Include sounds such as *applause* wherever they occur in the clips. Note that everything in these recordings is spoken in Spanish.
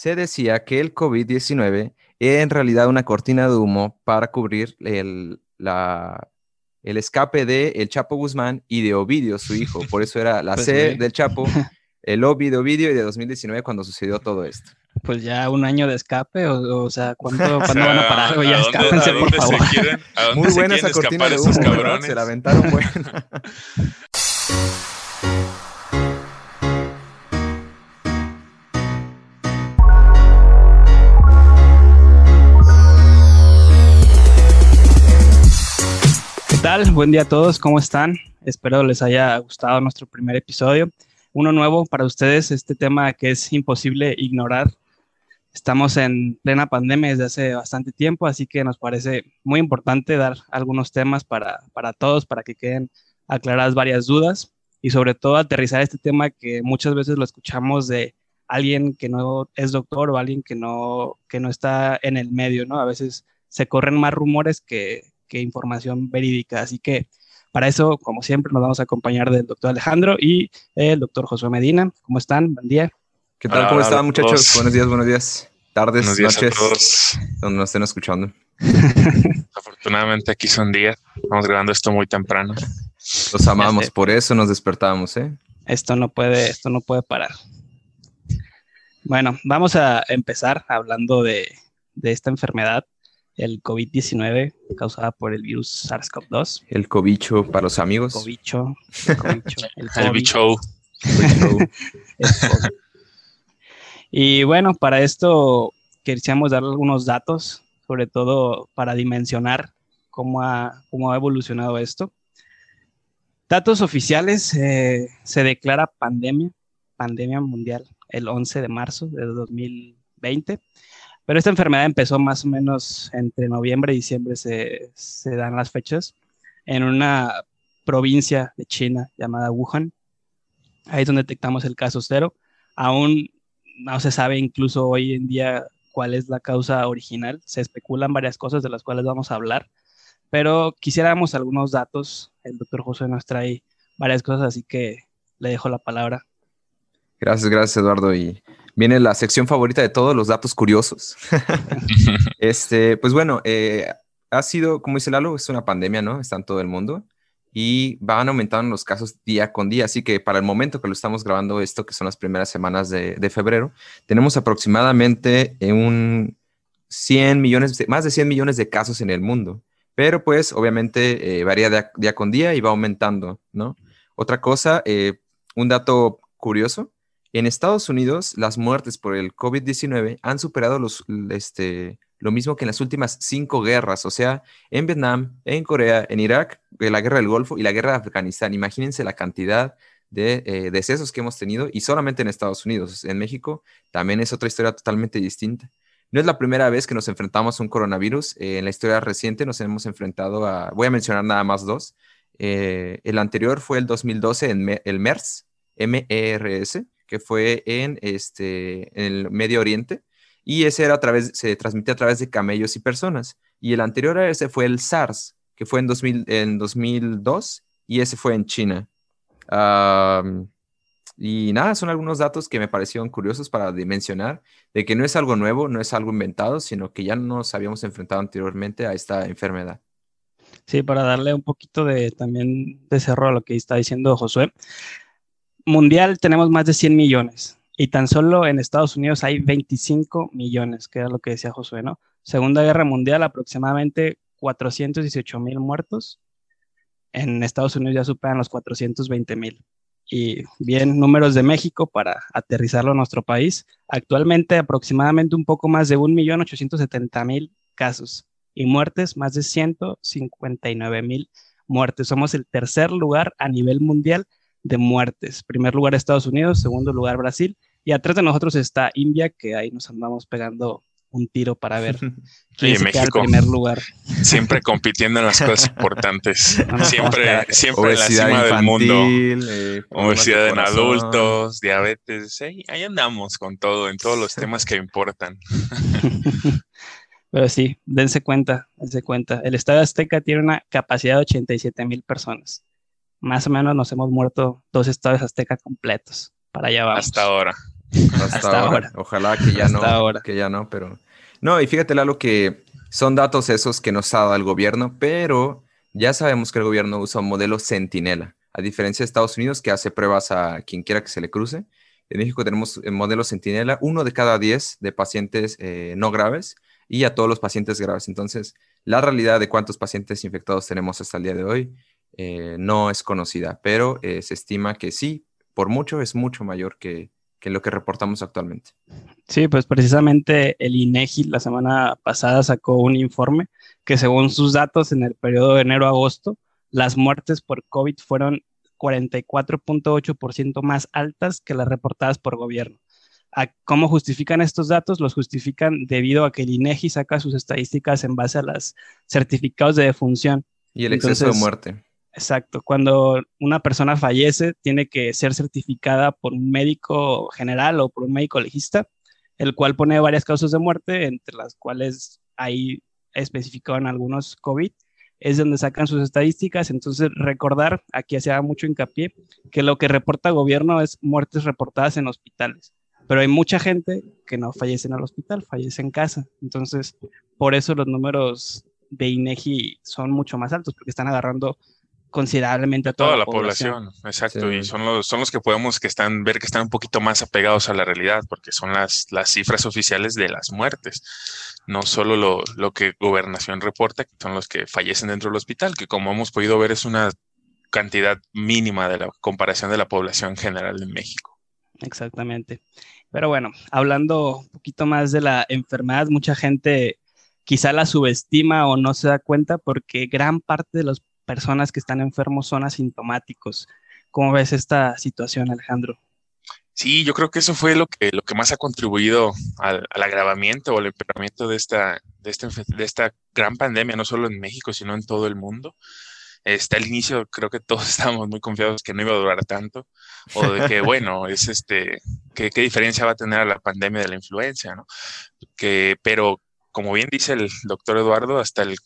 se decía que el COVID-19 era en realidad una cortina de humo para cubrir el, la, el escape de El Chapo Guzmán y de Ovidio, su hijo. *laughs* Por eso era la Pues C sí. del Chapo, *laughs* el Ovi de Ovidio y de 2019 cuando sucedió todo esto. Pues ya un año de escape, o, o sea, ¿cuándo, *laughs* O ¿cuándo sea, van a parar? Ya escápense, por favor. quieren- a dónde Muy buena esa cortina de humo. Se la aventaron buena. Tal? Buen día a todos, ¿cómo están? Espero les haya gustado nuestro primer episodio. Uno nuevo para ustedes, este tema que es imposible ignorar. Estamos en plena pandemia desde hace bastante tiempo, así que nos parece muy importante dar algunos temas para, para todos, para que queden aclaradas varias dudas y sobre todo aterrizar este tema que muchas veces lo escuchamos de alguien que no es doctor o alguien que no, que no está en el medio, ¿no? A veces se corren más rumores que, que información verídica. Así que para eso, como siempre, nos vamos a acompañar del doctor Alejandro y el doctor Josué Medina. ¿Cómo están? Buen día. ¿Qué tal? Hola, ¿Cómo hola están, muchachos? todos. Buenos días, buenos días. Tardes, Buenos días noches, a todos. donde nos estén escuchando. *laughs* Afortunadamente aquí son días. Estamos grabando esto muy temprano. Los amamos, sé. por eso nos despertamos, ¿eh? Esto no puede, esto no puede parar. Bueno, vamos a empezar hablando de, de esta enfermedad, el COVID-19, causada por el virus SARS-CoV-2. El cobicho para los amigos. El *laughs* covicho, el El bicho. Cobicho. *laughs* COVID. Y bueno, para esto queríamos dar algunos datos, sobre todo para dimensionar cómo ha, cómo ha evolucionado esto. Datos oficiales, eh, se declara pandemia, pandemia mundial, el 11 de marzo de 2020, pero esta enfermedad empezó más o menos entre noviembre y diciembre, se, dan las fechas, en una provincia de China llamada Wuhan. Ahí es donde detectamos el caso cero. Aún no se sabe incluso hoy en día cuál es la causa original. Se especulan varias cosas de las cuales vamos a hablar, pero quisiéramos algunos datos. El doctor José nos trae varias cosas, así que le dejo la palabra. Gracias, gracias, Eduardo. Y viene la sección favorita de todos, los datos curiosos. *laughs* este, pues bueno, eh, ha sido, como dice Lalo, es una pandemia, ¿no? Está en todo el mundo y van aumentando los casos día con día. Así que para el momento que lo estamos grabando esto, que son las primeras semanas de, de febrero, tenemos aproximadamente un 100 millones, de- más de 100 millones de casos en el mundo. Pero pues obviamente eh, varía día, día con día y va aumentando, ¿no? Otra cosa, eh, un dato curioso, en Estados Unidos las muertes por el COVID-19 han superado los, este, lo mismo que en las últimas cinco guerras, o sea, en Vietnam, en Corea, en Irak, en la guerra del Golfo y la guerra de Afganistán. Imagínense la cantidad de eh, decesos que hemos tenido y solamente en Estados Unidos. En México también es otra historia totalmente distinta. No es la primera vez que nos enfrentamos a un coronavirus. Eh, en la historia reciente nos hemos enfrentado a, voy a mencionar nada más dos. Eh, el anterior fue el 2012 en Me- el MERS, M-E-R-S, que fue en, este, en el Medio Oriente. Y ese era a través, se transmitía a través de camellos y personas. Y el anterior a ese fue el SARS, que fue en, 2000, en 2002, y ese fue en China. Y nada, son algunos datos que me parecieron curiosos para dimensionar de que no es algo nuevo, no es algo inventado, sino que ya nos habíamos enfrentado anteriormente a esta enfermedad. Sí, para darle un poquito de también de cerro a lo que está diciendo Josué. Mundial tenemos más de 100 millones y tan solo en Estados Unidos hay 25 millones, que era lo que decía Josué, ¿no? Segunda Guerra Mundial, aproximadamente 418 mil muertos. En Estados Unidos ya superan los 420 mil. Y bien, números de México para aterrizarlo a nuestro país. Actualmente aproximadamente un poco más de 1.870.000 casos y muertes, más de 159 mil muertes. Somos el tercer lugar a nivel mundial de muertes. Primer lugar Estados Unidos, segundo lugar Brasil y atrás de nosotros está India, que ahí nos andamos pegando un tiro para ver *laughs* quién Oye, se queda en México. primer lugar. Siempre *laughs* compitiendo en las cosas importantes. *laughs* Siempre, siempre en la cima del mundo. eh, Obesidad en adultos, diabetes. ahí- ahí andamos con todo, en todos los temas que importan. Pero sí, dense cuenta, dense cuenta. El Estadio Azteca tiene una capacidad de 87 mil personas. Más o menos nos hemos muerto dos estadios Azteca completos. Para allá vamos. Hasta ahora. Hasta, ahora. Ojalá que ya no, que ya no, pero no, y fíjate Lalo que son datos esos que nos ha dado el gobierno, pero ya sabemos que el gobierno usa un modelo centinela, a diferencia de Estados Unidos que hace pruebas a quien quiera que se le cruce. En México tenemos el modelo centinela, uno de cada diez de pacientes eh, no graves y a todos los pacientes graves. Entonces, la realidad de cuántos pacientes infectados tenemos hasta el día de hoy eh, no es conocida, pero eh, se estima que sí, por mucho es mucho mayor que, que lo que reportamos actualmente. Sí, pues precisamente el INEGI la semana pasada sacó un informe que según sus datos en el periodo de enero-agosto, las muertes por COVID fueron 44.8% más altas que las reportadas por gobierno. ¿Cómo justifican estos datos? Los justifican debido a que el INEGI saca sus estadísticas en base a los certificados de defunción. Y el exceso de muerte. Exacto. Cuando una persona fallece, tiene que ser certificada por un médico general o por un médico legista, el cual pone varias causas de muerte, entre las cuales hay especificado en algunos COVID. Es donde sacan sus estadísticas. Entonces, recordar, aquí hacía mucho hincapié, que lo que reporta el gobierno es muertes reportadas en hospitales. Pero hay mucha gente que no fallece en el hospital, fallece en casa. Entonces, por eso los números de INEGI son mucho más altos, porque están agarrando considerablemente a toda, la, población. Exacto, y son los, son los que podemos que están, ver que están un poquito más apegados a la realidad, porque son las, las cifras oficiales de las muertes, no solo lo, lo que gobernación reporta, que son los que fallecen dentro del hospital, que como hemos podido ver es una cantidad mínima de la comparación de la población general de México. Exactamente. Pero bueno, hablando un poquito más de la enfermedad, mucha gente quizá la subestima o no se da cuenta porque gran parte de los personas que están enfermos son asintomáticos. ¿Cómo ves esta situación, Alejandro? Sí, yo creo que eso fue lo que, lo que más ha contribuido al, agravamiento o al empeoramiento de esta, de, esta, de esta gran pandemia, no solo en México, sino en todo el mundo. Este, al inicio creo que todos *laughs* estábamos muy confiados que no iba a durar tanto, o de que, bueno, es este, ¿qué, qué diferencia va a tener a la pandemia de la influencia, ¿no? Que, pero como bien dice el doctor Eduardo, hasta el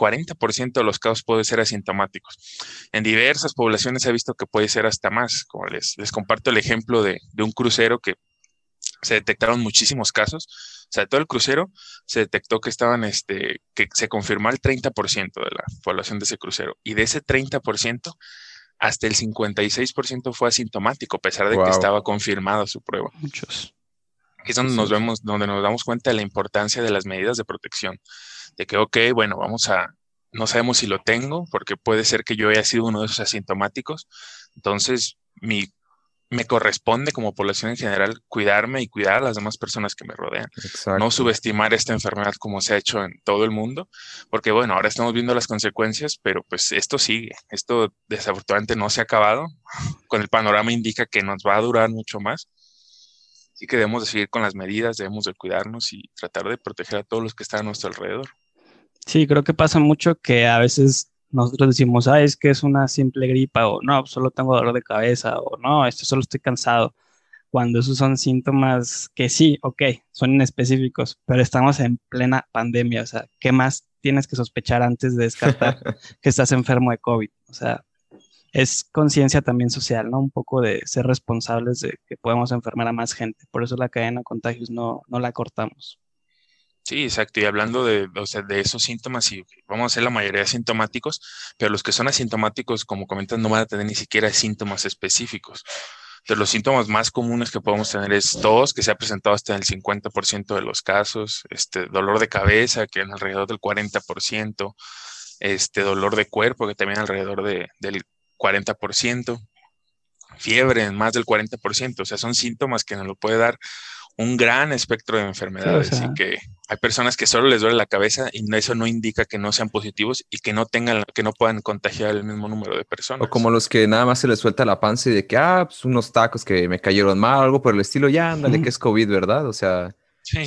40% de los casos pueden ser asintomáticos. En diversas poblaciones se ha visto que puede ser hasta más. Como les, les comparto el ejemplo de, un crucero que se detectaron muchísimos casos. O sea, de todo el crucero se detectó que estaban, este, que se confirmó el 30% de la población de ese crucero. Y de ese 30%, hasta el 56% fue asintomático, a pesar de que estaba confirmada su prueba. Muchos. Aquí es donde nos vemos, donde nos damos cuenta de la importancia de las medidas de protección de que, ok, bueno, vamos a, no sabemos si lo tengo, porque puede ser que yo haya sido uno de esos asintomáticos. Entonces, mi, me corresponde como población en general cuidarme y cuidar a las demás personas que me rodean. No subestimar esta enfermedad como se ha hecho en todo el mundo, porque bueno, ahora estamos viendo las consecuencias, pero pues esto sigue. Esto desafortunadamente no se ha acabado. *laughs* Con el panorama indica que nos va a durar mucho más. Así que debemos de seguir con las medidas, debemos de cuidarnos y tratar de proteger a todos los que están a nuestro alrededor. Sí, creo que pasa mucho que a veces nosotros decimos, ah, es que es una simple gripa, o no, solo tengo dolor de cabeza, o no, esto solo estoy cansado. Cuando esos son síntomas que sí, ok, son específicos, pero estamos en plena pandemia, o sea, ¿qué más tienes que sospechar antes de descartar *laughs* que estás enfermo de COVID? O sea, es conciencia también social, ¿no? Un poco de ser responsables de que podemos enfermar a más gente. Por eso la cadena de contagios no, no la cortamos. Sí, exacto. Y hablando de, o sea, de esos síntomas, y vamos a hacer la mayoría de sintomáticos, pero los que son asintomáticos, como comentan, no van a tener ni siquiera síntomas específicos. Entonces, los síntomas más comunes que podemos tener es tos, que se ha presentado hasta en el 50% de los casos, este, dolor de cabeza, que en alrededor del 40%, este, dolor de cuerpo, que también alrededor de, del 40%, fiebre en más del 40%, o sea, son síntomas que nos lo puede dar un gran espectro de enfermedades y que hay personas que solo les duele la cabeza y eso no indica que no sean positivos y que no tengan, que no puedan contagiar el mismo número de personas. O como los que nada más se les suelta la panza y de que, ah, pues unos tacos que me cayeron mal, algo por el estilo, ya, ándale, que es COVID, ¿verdad? O sea,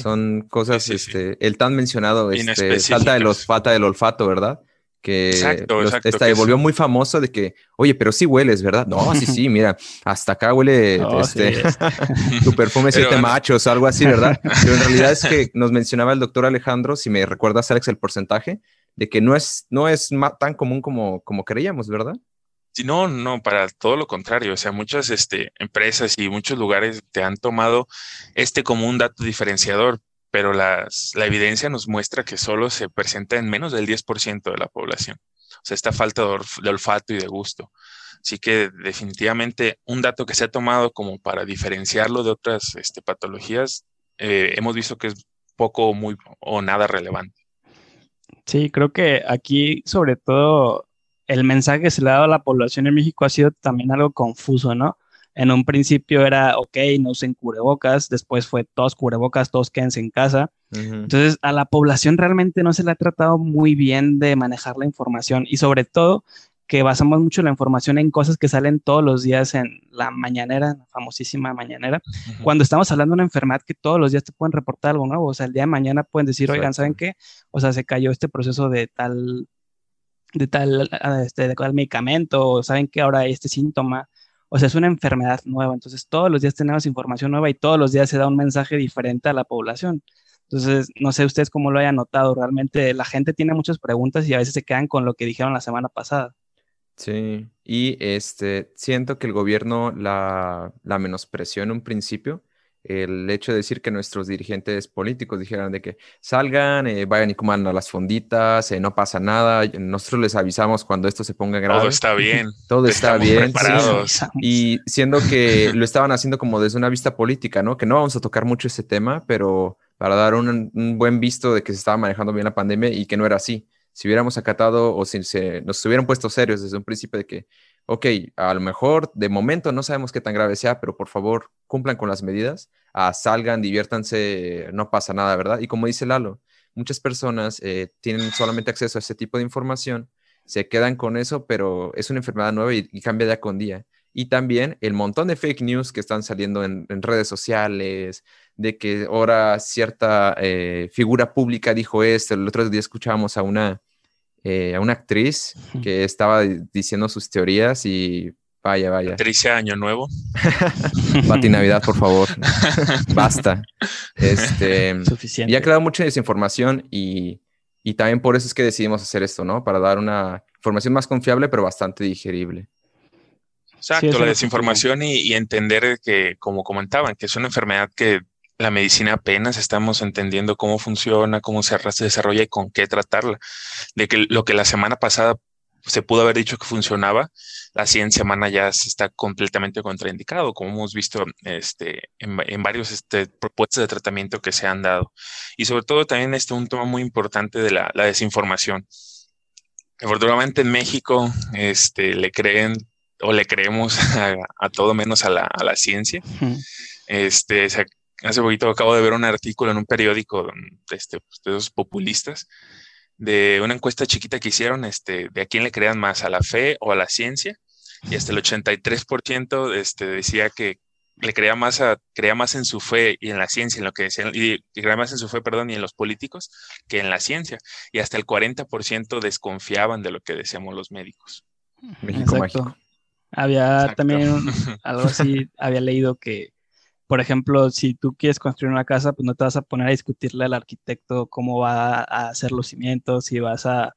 son cosas, este, el tan mencionado, este, falta, de los, falta del olfato, ¿verdad? Que exacto, exacto, volvió muy famoso de que, oye, pero sí hueles, ¿verdad? No, sí, sí, mira, hasta acá huele *laughs* este, *laughs* tu perfume siete machos, algo así, ¿verdad? *laughs* Pero en realidad es que nos mencionaba el doctor Alejandro, si me recuerdas, Alex, el porcentaje, de que no es, no es tan común como, como creíamos, ¿verdad? Sí, no, no, para todo lo contrario. O sea, muchas este, empresas y muchos lugares te han tomado este como un dato diferenciador, pero las, la evidencia nos muestra que solo se presenta en menos del 10% de la población. O sea, esta falta de, olfato y de gusto. Así que definitivamente un dato que se ha tomado como para diferenciarlo de otras este, patologías, eh, hemos visto que es poco, muy o nada relevante. Sí, creo que aquí sobre todo el mensaje que se le ha dado a la población en México ha sido también algo confuso, ¿no? En un principio era, ok, no usen cubrebocas, después fue todos cubrebocas, todos quédense en casa. Entonces, a la población realmente no se le ha tratado muy bien de manejar la información y sobre todo que basamos mucho la información en cosas que salen todos los días en la mañanera, la famosísima mañanera, cuando estamos hablando de una enfermedad que todos los días te pueden reportar algo nuevo, o sea, el día de mañana pueden decir, oigan, ¿saben qué? O sea, se cayó este proceso de tal de tal, este, de tal medicamento, o saben que ahora hay este síntoma, o sea, es una enfermedad nueva, entonces todos los días tenemos información nueva y todos los días se da un mensaje diferente a la población. Entonces, no sé ustedes cómo lo hayan notado, realmente la gente tiene muchas preguntas y a veces se quedan con lo que dijeron la semana pasada. Sí, y este, siento que el gobierno la, la menospreció en un principio el hecho de decir que nuestros dirigentes políticos dijeran de que salgan, eh, vayan y coman a las fonditas, eh, no pasa nada, nosotros les avisamos cuando esto se ponga grave. *laughs* Todo está bien. Todo está bien. Y siendo que lo estaban haciendo como desde una vista política, ¿no? Que no vamos a tocar mucho ese tema, pero para dar un, buen visto de que se estaba manejando bien la pandemia y que no era así. Si hubiéramos acatado o si se, nos hubieran puesto serios desde un principio de que ok, a lo mejor de momento no sabemos qué tan grave sea, pero por favor cumplan con las medidas, ah, salgan, diviértanse, no pasa nada, ¿verdad? Y como dice Lalo, muchas personas eh, tienen solamente acceso a ese tipo de información, se quedan con eso, pero es una enfermedad nueva y, cambia día con día. Y también el montón de fake news que están saliendo en, redes sociales, de que ahora cierta eh, figura pública dijo esto, el otro día escuchábamos a una eh, a una actriz que estaba diciendo sus teorías y vaya, vaya. Patricia Año Nuevo. *laughs* Pati Navidad, por favor. *laughs* Basta. Este, Suficiente. Y ha creado mucha desinformación y, y también por eso es que decidimos hacer esto, ¿no? Para dar una información más confiable, pero bastante digerible. Exacto, la desinformación y, y, entender que, como comentaban, que es una enfermedad que la medicina apenas estamos entendiendo cómo funciona, cómo se desarrolla y con qué tratarla. De que lo que la semana pasada se pudo haber dicho que funcionaba, la siguiente semana ya se está completamente contraindicado, como hemos visto este, en, varios este, propuestas de tratamiento que se han dado. Y sobre todo también este un tema muy importante de la, desinformación. Afortunadamente en México este, le creen o le creemos *laughs* a, todo menos a la, a la ciencia. Este, hace poquito acabo de ver un artículo en un periódico este, pues, de esos populistas de una encuesta chiquita que hicieron este, de a quién le crean más, a la fe o a la ciencia. Y hasta el 83% este, decía que le creía más, a, creía más en su fe y en la ciencia, en lo que decían, y, creía más en su fe, perdón, y en los políticos que en la ciencia. Y hasta el 40% desconfiaban de lo que decíamos los médicos. México mágico. Había también *laughs* algo así, había leído que por ejemplo, si tú quieres construir una casa, pues no te vas a poner a discutirle al arquitecto cómo va a hacer los cimientos, si vas a,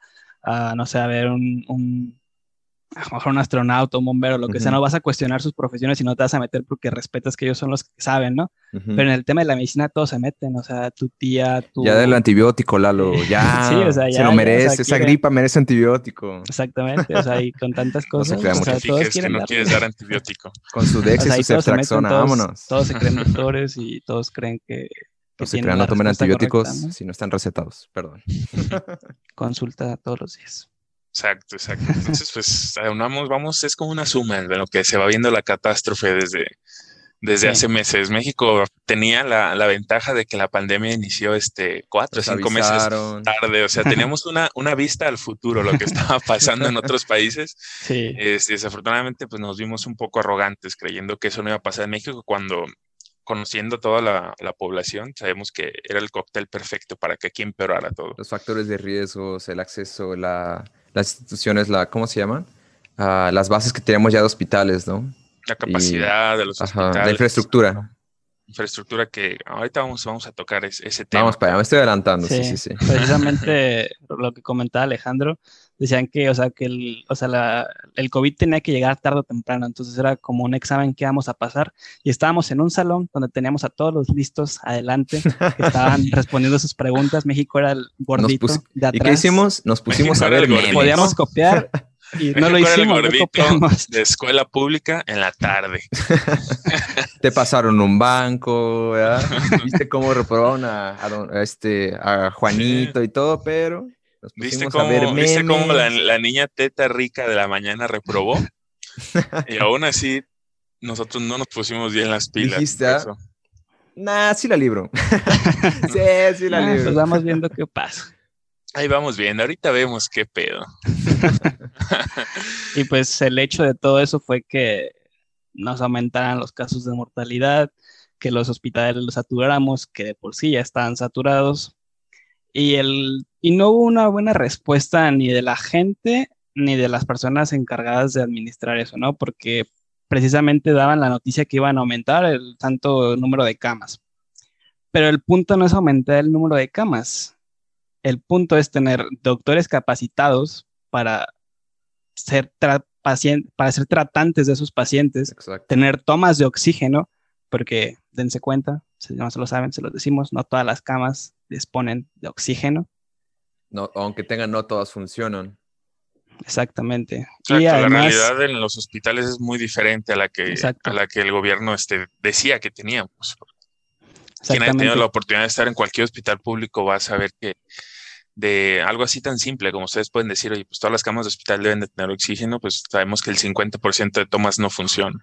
no sé, a ver un, a lo mejor un astronauta, un bombero, lo que sea, no vas a cuestionar sus profesiones y no te vas a meter porque respetas que ellos son los que saben, ¿no? Pero en el tema de la medicina todos se meten, o sea, tu tía, tu... Ya del antibiótico, Lalo, ya, *laughs* sí, o sea, ya se lo merece, esa gripa merece antibiótico. Exactamente, o sea, y con tantas *laughs* cosas, no o sea, todos quieren que no quieres dar antibiótico. *laughs* Con su Dex y su ceftraxona, vámonos. Todos se creen doctores y todos creen que... que se crean no tomen antibióticos si no están recetados, perdón. Consulta todos los días. Exacto, exacto. Entonces, pues, vamos, vamos, es como una suma de lo que se va viendo la catástrofe desde, desde hace meses. México tenía la, la, ventaja de que la pandemia inició este cuatro o cinco meses tarde. O sea, *laughs* teníamos una, una vista al futuro, lo que estaba pasando en otros países. Sí. desafortunadamente, pues nos vimos un poco arrogantes creyendo que eso no iba a pasar en México cuando conociendo toda la, la, población, sabemos que era el cóctel perfecto para que aquí empeorara todo. Los factores de riesgos, el acceso, la, las instituciones, la, ¿cómo se llaman? Ah, las bases que tenemos ya de hospitales, ¿no? La capacidad de los hospitales. La infraestructura. Infraestructura que ahorita vamos, vamos a tocar ese, tema. Vamos para allá, me estoy adelantando, sí, sí, sí. Precisamente *laughs* lo que comentaba Alejandro, decían que, o sea, que el, o sea, el COVID tenía que llegar tarde o temprano, entonces era como un examen que íbamos a pasar y estábamos en un salón donde teníamos a todos los listos adelante que estaban *laughs* respondiendo sus preguntas. México era el gordito de atrás. ¿Y qué hicimos? Nos pusimos a ver Podíamos *laughs* copiar y no lo hicimos. de escuela pública en la tarde. *laughs* Te pasaron un banco, ¿verdad? Viste cómo reprobaron a, este, a Juanito y todo, pero ¿Viste cómo, ¿Viste cómo la, niña teta rica de la mañana reprobó? *laughs* y aún así, nosotros no nos pusimos bien las pilas. ¿Dijiste? Ah? Nah, sí la libro. *laughs* sí, sí la libro. Pues vamos viendo qué pasa. Ahí vamos viendo, ahorita vemos qué pedo. *laughs* y pues el hecho de todo eso fue que nos aumentaran los casos de mortalidad, que los hospitales los saturáramos, que de por sí ya estaban saturados, y, el, y no hubo una buena respuesta ni de la gente ni de las personas encargadas de administrar eso, ¿no? Porque precisamente daban la noticia que iban a aumentar el tanto número de camas. Pero el punto no es aumentar el número de camas. El punto es tener doctores capacitados para ser, para ser tratantes de esos pacientes, tener tomas de oxígeno, porque dense cuenta, si no se lo saben, se los decimos, no todas las camas disponen de oxígeno. No, aunque tengan, no todas funcionan. Exactamente. y la realidad en los hospitales es muy diferente a la que, a la que el gobierno este, decía que teníamos. Quien haya tenido la oportunidad de estar en cualquier hospital público va a saber que de algo así tan simple como ustedes pueden decir, oye, pues todas las camas de hospital deben de tener oxígeno, pues sabemos que el 50% de tomas no funcionan.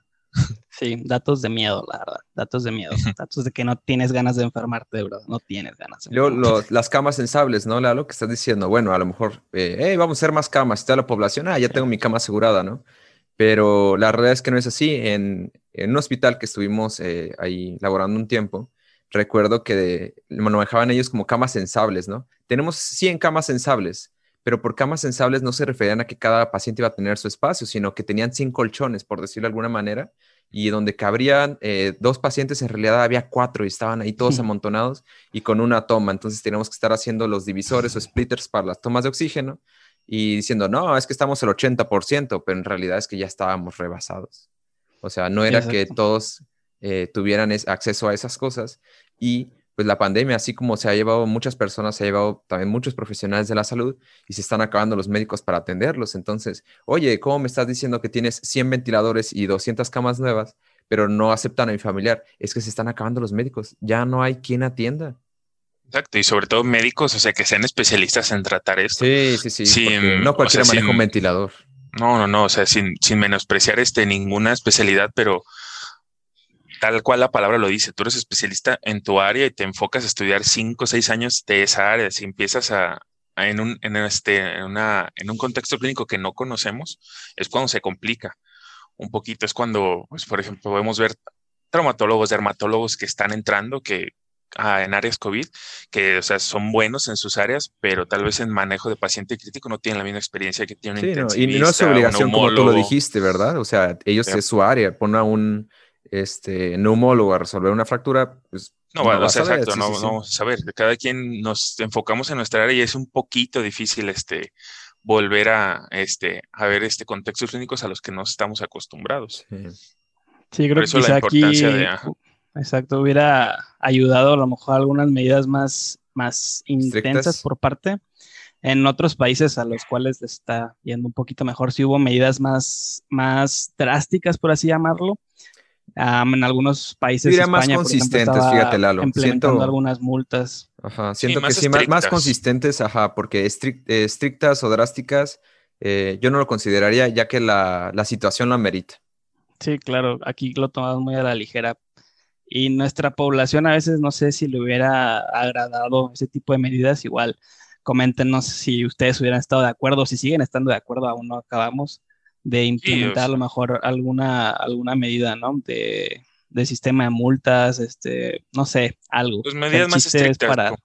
Sí, datos de miedo, la verdad. Datos de miedo. datos de que no tienes ganas de enfermarte, verdad. No tienes ganas. Luego, las camas sensables, ¿no, Lalo? Que estás diciendo, bueno, a lo mejor, eh, vamos a hacer más camas. Está la población, ah, ya tengo mi cama asegurada, ¿no? Pero la realidad es que no es así. En, un hospital que estuvimos eh, ahí laborando un tiempo, recuerdo que manejaban ellos como camas sensables, ¿no? Tenemos 100 camas sensables, pero por camas sensables no se referían a que cada paciente iba a tener su espacio, sino que tenían 100 colchones, por decirlo de alguna manera, y donde cabrían eh, dos pacientes, en realidad había cuatro y estaban ahí todos *laughs* amontonados y con una toma. Entonces teníamos que estar haciendo los divisores o splitters para las tomas de oxígeno y diciendo, no, es que estamos el 80%, pero en realidad es que ya estábamos rebasados. O sea, no era que todos eh, tuvieran acceso a esas cosas y pues la pandemia, así como se ha llevado muchas personas, se ha llevado también muchos profesionales de la salud y se están acabando los médicos para atenderlos. Entonces, oye, ¿cómo me estás diciendo que tienes 100 ventiladores y 200 camas nuevas, pero no aceptan a mi familiar? Es que se están acabando los médicos, ya no hay quien atienda. Exacto, y sobre todo médicos, o sea, que sean especialistas en tratar esto. Sí, sí, sí. no cualquiera maneja un ventilador. No, no, no, o sea, sin, sin menospreciar este, ninguna especialidad, pero tal cual la palabra lo dice, tú eres especialista en tu área y te enfocas a estudiar cinco o seis años de esa área. Si empiezas a, en, un, en, este, en, una, en un contexto clínico que no conocemos, es cuando se complica un poquito. Es cuando, pues, por ejemplo, podemos ver traumatólogos, dermatólogos que están entrando, que ah, en áreas COVID, que o sea, son buenos en sus áreas, pero tal vez en manejo de paciente crítico no tienen la misma experiencia que tiene un sí, Y no es su obligación, como tú lo dijiste, ¿verdad? O sea, ellos es su área, pon a un este, neumólogo a resolver una fractura, pues... No, bueno, exacto, no, vamos a ver, cada quien nos enfocamos en nuestra área y es un poquito difícil este, volver a, este, a ver este contextos clínicos a los que no estamos acostumbrados. Sí, creo que quizá aquí, exacto, hubiera ayudado a lo mejor algunas medidas más, más intensas por parte. En otros países a los cuales está yendo un poquito mejor, si hubo medidas más, más drásticas, por así llamarlo, en algunos países. España, más consistentes, fíjate, Lalo. Implementando algunas multas. Ajá, siento que sí, más, consistentes, ajá, porque estrictas o drásticas, eh, yo no lo consideraría, ya que la, la situación lo amerita. Sí, claro, aquí lo tomamos muy a la ligera. Y nuestra población a veces no sé si le hubiera agradado ese tipo de medidas. Igual, coméntenos si ustedes hubieran estado de acuerdo, si siguen estando de acuerdo, aún no acabamos de implementar a lo mejor alguna, alguna medida, ¿no? De, de, sistema de multas, este, no sé, algo. Pues medidas más estrictas. Para...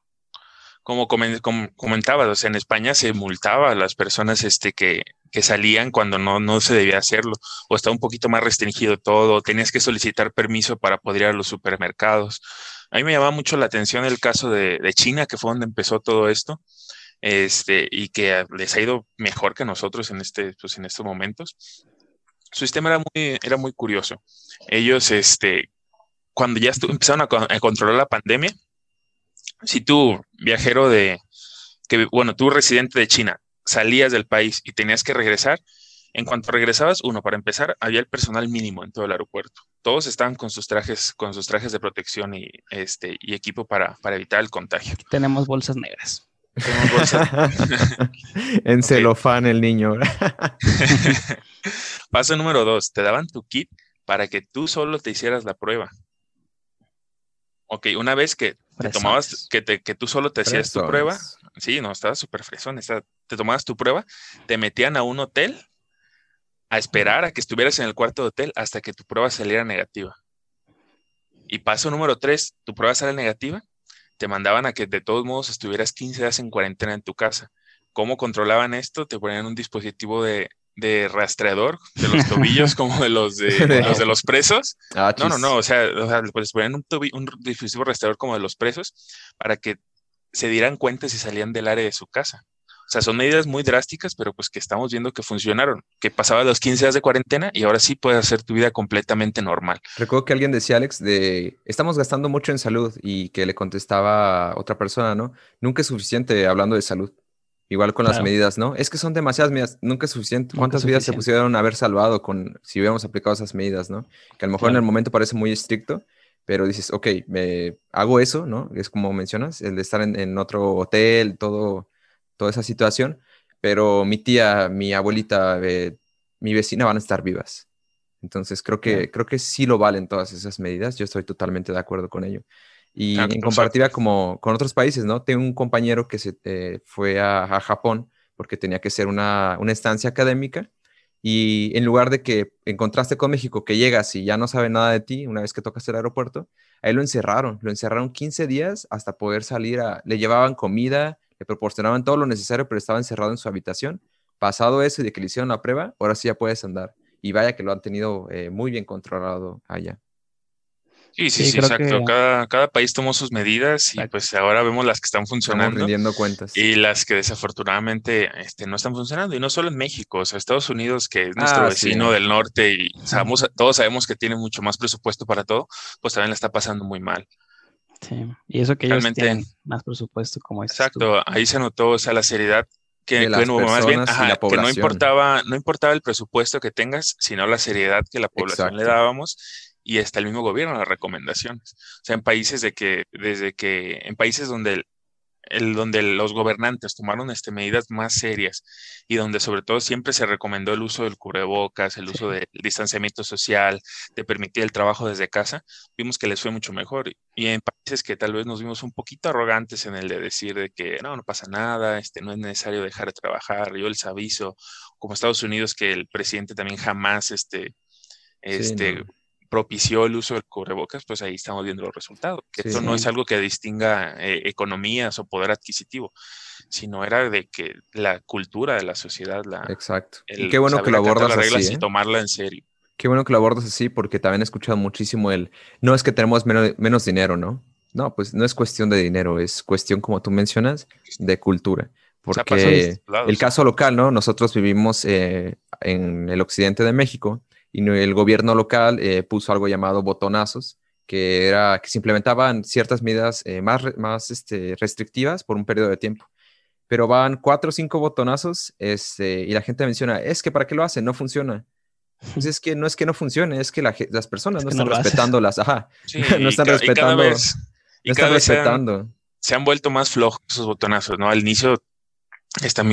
Como, como, comentabas, o sea, en España se multaba a las personas este, que, que salían cuando no, no se debía hacerlo, o estaba un poquito más restringido todo, tenías que solicitar permiso para poder ir a los supermercados. A mí me llamaba mucho la atención el caso de, de China, que fue donde empezó todo esto, este, y que les ha ido mejor que nosotros en, este, pues, en estos momentos. Su sistema era muy, era muy curioso. Ellos, este, cuando ya empezaron a, controlar la pandemia, si tú, viajero de, que, bueno, tú residente de China, salías del país y tenías que regresar, en cuanto regresabas, uno, para empezar, había el personal mínimo en todo el aeropuerto. Todos estaban con sus trajes, con sus trajes de protección y, este, y equipo para, para evitar el contagio. tenemos bolsas negras. *laughs* en celofán el niño. *laughs* Paso número dos, te daban tu kit para que tú solo te hicieras la prueba. Ok, una vez que te tomabas, que, te, que tú solo te hacías tu prueba, sí, no, estaba súper fresón, te tomabas tu prueba, te metían a un hotel a esperar a que estuvieras en el cuarto de hotel hasta que tu prueba saliera negativa. Y paso número tres, tu prueba sale negativa, te mandaban a que de todos modos estuvieras 15 días en cuarentena en tu casa. ¿Cómo controlaban esto? Te ponían un dispositivo de, rastreador de los *laughs* tobillos como de los de, *laughs* los, de los presos. Ah, no, no, no, o sea, pues ponían un, un dispositivo rastreador como de los presos para que se dieran cuenta si salían del área de su casa. O sea, son medidas muy drásticas, pero pues que estamos viendo que funcionaron, que pasaba los 15 días de cuarentena y ahora sí puedes hacer tu vida completamente normal. Recuerdo que alguien decía, Alex, de estamos gastando mucho en salud y que le contestaba otra persona, ¿no? Nunca es suficiente hablando de salud. Igual con las medidas, ¿no? Es que son demasiadas medidas, nunca es suficiente. ¿Cuántas vidas se pusieron a haber salvado con si hubiéramos aplicado esas medidas, ¿no? Que a lo mejor en el momento parece muy estricto, pero dices, ok, me hago eso, ¿no? Es como mencionas, el de estar en, en otro hotel, todo toda esa situación, pero mi tía, mi abuelita, eh, mi vecina van a estar vivas. Entonces creo que, creo que sí lo valen todas esas medidas, yo estoy totalmente de acuerdo con ello. Y en comparativa como con otros países, ¿no? Tengo un compañero que se eh, fue a, Japón porque tenía que ser una, una estancia académica y en lugar de que encontraste con México, que llegas y ya no sabe nada de ti una vez que tocas el aeropuerto, ahí lo encerraron, lo encerraron 15 días hasta poder salir a, le llevaban comida, le proporcionaban todo lo necesario, pero estaba encerrado en su habitación. Pasado eso y de que le hicieron la prueba, ahora sí ya puedes andar. Y vaya que lo han tenido eh, muy bien controlado allá. Sí, sí, sí, exacto. Cada, cada, país tomó sus medidas y pues ahora vemos las que están funcionando. rindiendo cuentas. Y las que desafortunadamente este, no están funcionando. Y no solo en México, o sea, Estados Unidos, que es nuestro ah, vecino del norte y sabemos, todos sabemos que tiene mucho más presupuesto para todo, pues también le está pasando muy mal. Sí, y eso que ellos tienen más presupuesto como Exacto, ahí se notó, o sea, la seriedad que, más bien, que no importaba, no importaba el presupuesto que tengas, sino la seriedad que la población le dábamos y hasta el mismo gobierno las recomendaciones. O sea, en países de que, desde que, en países donde el, donde los gobernantes tomaron este, medidas más serias y donde sobre todo siempre se recomendó el uso del cubrebocas, el uso del distanciamiento social, de permitir el trabajo desde casa, vimos que les fue mucho mejor. Y en países que tal vez nos vimos un poquito arrogantes en el de decir de que no, no pasa nada, este, no es necesario dejar de trabajar, yo les aviso, como Estados Unidos, que el presidente también jamás este, este, propició el uso del cubrebocas, pues ahí estamos viendo los resultados. Que esto no es algo que distinga eh, economías o poder adquisitivo, sino era de que la cultura de la sociedad, la, Exacto. y qué bueno que lo abordas así. Y ¿eh? tomarla en serio. Qué bueno que lo abordas así, porque también he escuchado muchísimo el, no es que tenemos menos, dinero, ¿no? No, pues no es cuestión de dinero, es cuestión, como tú mencionas, de cultura. Porque el caso local, ¿no? Nosotros vivimos eh, en el occidente de México y el gobierno local eh, puso algo llamado botonazos, que era que se implementaban ciertas medidas eh, más, más este, restrictivas por un periodo de tiempo. Pero van cuatro o cinco botonazos este, y la gente menciona, es que ¿para qué lo hacen? No funciona. Pues es que no es que no funcione, es que las personas no están respetando las, ajá, *laughs* no están respetando, no están respetando. Se, han vuelto más flojos esos botonazos, ¿no? Al inicio,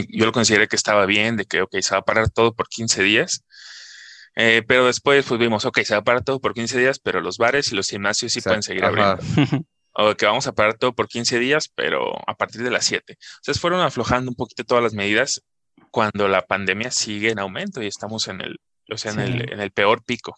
yo lo consideré que estaba bien, de que, ok, se va a parar todo por 15 días, eh, pero después pues vimos, ok, se va a parar todo por 15 días, pero los bares y los gimnasios sí pueden seguir abriendo. *laughs* o que vamos a parar todo por 15 días, pero a partir de las 7. Entonces fueron aflojando un poquito todas las medidas cuando la pandemia sigue en aumento y estamos en el o sea, en, el, en el peor pico.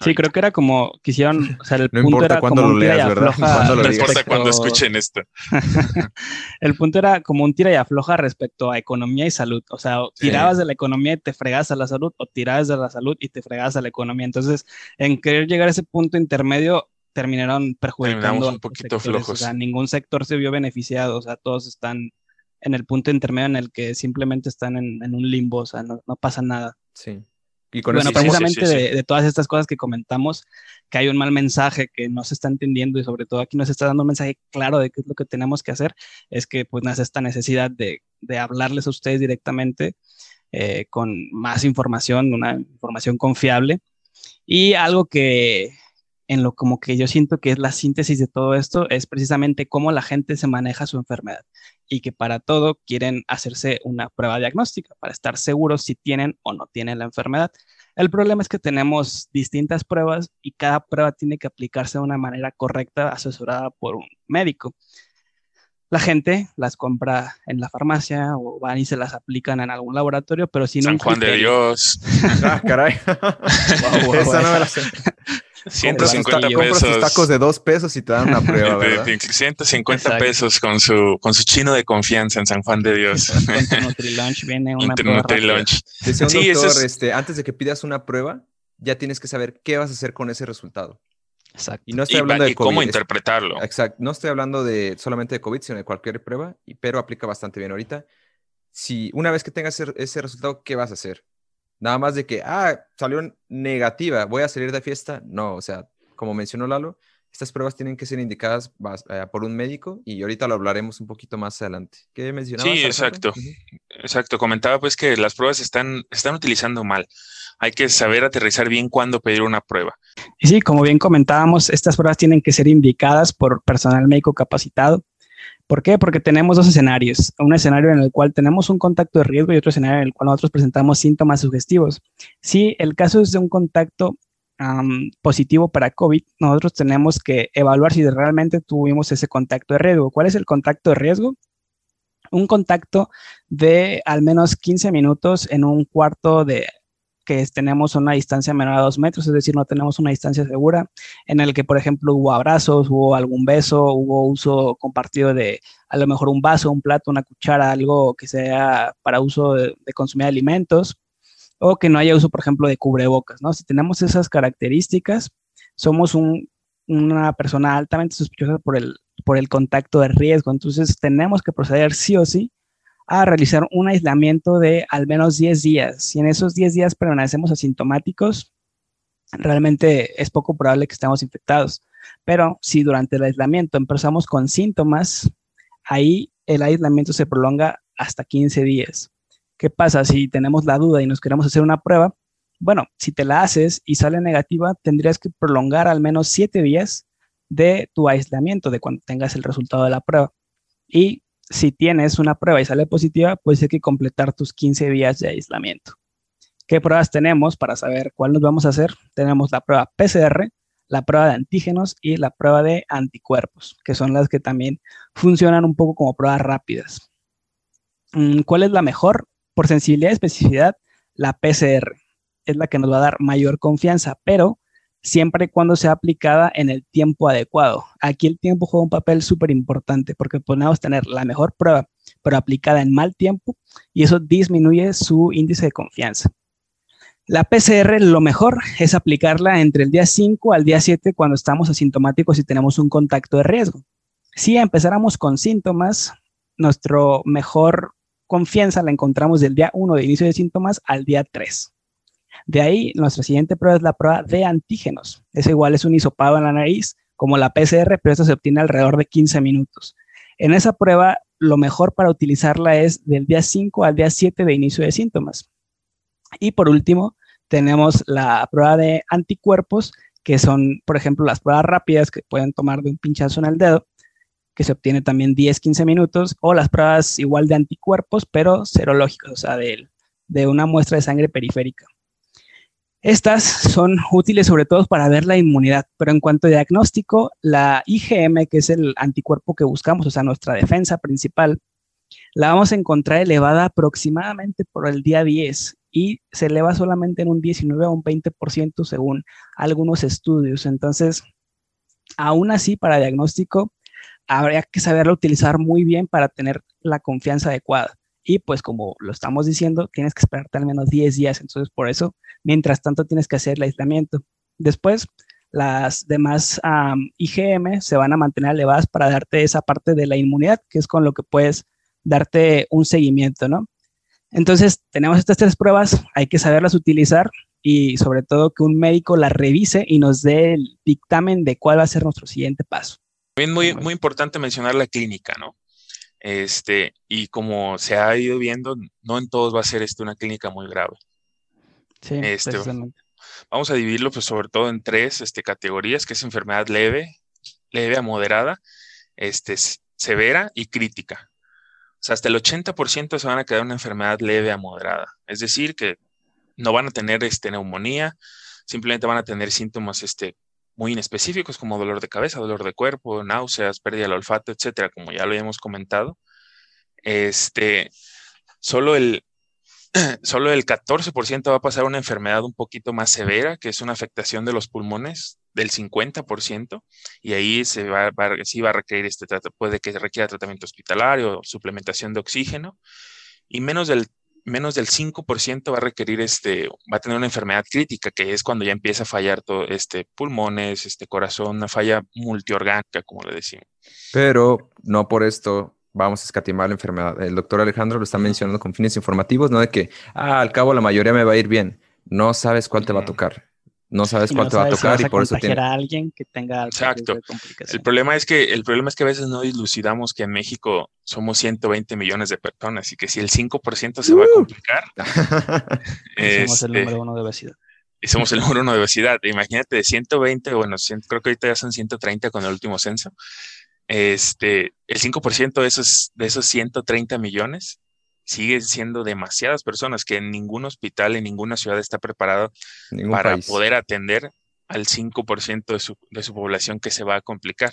Sí, creo que era como quisieron, o sea, el punto era como un tira y afloja. no importa cuando escuchen esto. *laughs* el punto era como un tira y afloja respecto a economía y salud. O sea, tirabas de la economía y te fregas a la salud, o tirabas de la salud y te fregas a la economía. Entonces, en querer llegar a ese punto intermedio, terminaron perjudicando. un poquito flojos. O sea, ningún sector se vio beneficiado. O sea, todos están en el punto intermedio en el que simplemente están en, un limbo, o sea, no, pasa nada. Sí. Y con bueno, precisamente de, todas estas cosas que comentamos, que hay un mal mensaje que no se está entendiendo y sobre todo aquí nos está dando un mensaje claro de qué es lo que tenemos que hacer, es que pues nace esta necesidad de, de hablarles a ustedes directamente eh, con más información, una información confiable. Y algo que en lo como que yo siento que es la síntesis de todo esto es precisamente cómo la gente se maneja su enfermedad y que para todo quieren hacerse una prueba diagnóstica para estar seguros si tienen o no tienen la enfermedad. El problema es que tenemos distintas pruebas y cada prueba tiene que aplicarse de una manera correcta asesorada por un médico la gente las compra en la farmacia o van y se las aplican en algún laboratorio, pero si no. San Juan de Dios. ah, caray. *laughs* Esa no me la sé. 150 pesos. sus tacos de dos pesos y te dan una prueba, *laughs* ¿verdad? 150 pesos con su, con su chino de confianza en San Juan de Dios. con tu *laughs* Nutrilunch viene una prueba. Nutrilunch. sí, doctor, este, antes de que pidas una prueba, ya tienes que saber qué vas a hacer con ese resultado. Exacto. Y no estoy hablando de cómo interpretarlo. Exacto. No estoy hablando de solamente de COVID, sino de cualquier prueba, pero aplica bastante bien ahorita. Si una vez que tengas ese resultado, ¿qué vas a hacer? Nada más de que, ah, salió negativa, voy a salir de fiesta. No, o sea, como mencionó Lalo, estas pruebas tienen que ser indicadas eh, por un médico y ahorita lo hablaremos un poquito más adelante. ¿Qué mencionabas? Sí, exacto. Exacto. Comentaba pues que las pruebas están, están utilizando mal hay que saber aterrizar bien cuándo pedir una prueba. Y sí, como bien comentábamos, estas pruebas tienen que ser indicadas por personal médico capacitado. ¿Por qué? Porque tenemos dos escenarios. Un escenario en el cual tenemos un contacto de riesgo y otro escenario en el cual nosotros presentamos síntomas sugestivos. Si el caso es de un contacto positivo para COVID, nosotros tenemos que evaluar si realmente tuvimos ese contacto de riesgo. ¿Cuál es el contacto de riesgo? Un contacto de al menos 15 minutos en un cuarto de que tenemos una distancia menor a dos metros, es decir, no tenemos una distancia segura, en el que, por ejemplo, hubo abrazos, hubo algún beso, hubo uso compartido de a lo mejor un vaso, un plato, una cuchara, algo que sea para uso de, consumir alimentos, o que no haya uso, por ejemplo, de cubrebocas, ¿no? Si tenemos esas características, somos una persona altamente sospechosa por el, por el contacto de riesgo, entonces tenemos que proceder sí o sí a realizar un aislamiento de al menos 10 días. Si en esos 10 días permanecemos asintomáticos, realmente es poco probable que estemos infectados. Pero si durante el aislamiento empezamos con síntomas, ahí el aislamiento se prolonga hasta 15 días. ¿Qué pasa si tenemos la duda y nos queremos hacer una prueba? Bueno, si te la haces y sale negativa, tendrías que prolongar al menos 7 días de tu aislamiento, de cuando tengas el resultado de la prueba. Y si tienes una prueba y sale positiva, pues hay que completar tus 15 días de aislamiento. ¿Qué pruebas tenemos para saber cuál nos vamos a hacer? Tenemos la prueba PCR, la prueba de antígenos y la prueba de anticuerpos, que son las que también funcionan un poco como pruebas rápidas. Mm, ¿Cuál es la mejor? Por sensibilidad y especificidad, la PCR es la que nos va a dar mayor confianza, pero siempre y cuando sea aplicada en el tiempo adecuado. Aquí el tiempo juega un papel súper importante porque podemos tener la mejor prueba, pero aplicada en mal tiempo y eso disminuye su índice de confianza. La PCR lo mejor es aplicarla entre el día 5 al día 7 cuando estamos asintomáticos y tenemos un contacto de riesgo. Si empezáramos con síntomas, nuestro mejor confianza la encontramos del día 1 de inicio de síntomas al día 3. De ahí, nuestra siguiente prueba es la prueba de antígenos. Es igual, es un hisopado en la nariz, como la PCR, pero esto se obtiene alrededor de 15 minutos. En esa prueba, lo mejor para utilizarla es del día 5 al día 7 de inicio de síntomas. Y por último, tenemos la prueba de anticuerpos, que son, por ejemplo, las pruebas rápidas que pueden tomar de un pinchazo en el dedo, que se obtiene también 10-15 minutos, o las pruebas igual de anticuerpos, pero serológicos, o sea, de una muestra de sangre periférica. Estas son útiles sobre todo para ver la inmunidad, pero en cuanto a diagnóstico, la IgM, que es el anticuerpo que buscamos, o sea, nuestra defensa principal, la vamos a encontrar elevada aproximadamente por el día 10 y se eleva solamente en un 19 o un 20% según algunos estudios. Entonces, aún así, para diagnóstico, habría que saberlo utilizar muy bien para tener la confianza adecuada. Y pues como lo estamos diciendo, tienes que esperarte al menos 10 días. Entonces, por eso, mientras tanto, tienes que hacer el aislamiento. Después, las demás IgM se van a mantener elevadas para darte esa parte de la inmunidad, que es con lo que puedes darte un seguimiento, ¿no? Entonces, tenemos estas tres pruebas, hay que saberlas utilizar y sobre todo que un médico las revise y nos dé el dictamen de cuál va a ser nuestro siguiente paso. También muy, muy importante mencionar la clínica, ¿no? Este, y como se ha ido viendo, no en todos va a ser esto una clínica muy grave. Sí, este, vamos a dividirlo pues sobre todo en tres este, categorías, que es enfermedad leve, leve a moderada, este, severa y crítica. O sea, hasta el 80% se van a quedar una enfermedad leve a moderada. Es decir, que no van a tener este, neumonía, simplemente van a tener síntomas este, muy inespecíficos como dolor de cabeza, dolor de cuerpo, náuseas, pérdida del olfato, etcétera, como ya lo hemos comentado. Este, solo el, *clears throat* solo el 14% va a pasar una enfermedad un poquito más severa, que es una afectación de los pulmones del 50%, y ahí se va, sí va a requerir este puede que requiera tratamiento hospitalario, suplementación de oxígeno, y menos del menos del 5% va a requerir este, va a tener una enfermedad crítica, que es cuando ya empieza a fallar todo, este, pulmones, este corazón, una falla multiorgánica, como le decimos. Pero no por esto vamos a escatimar la enfermedad. El doctor Alejandro lo está mencionando con fines informativos, no de que, ah, al cabo la mayoría me va a ir bien. No sabes cuál te va a tocar. No sabes cuál te va a tocar y por eso tiene... a alguien que tenga Exacto. El problema es que el problema es que a veces no dilucidamos que en México somos 120 millones de personas y que si el 5% se va a uh. complicar, *laughs* somos el número uno de obesidad. Y somos el número uno de obesidad. Imagínate de 120, bueno, creo que ahorita ya son 130 con el último censo este, el 5% de esos, de esos 130 millones sigue siendo demasiadas personas que en ningún hospital, en ninguna ciudad está preparado para poder atender al 5% de su, de su población que se va a complicar.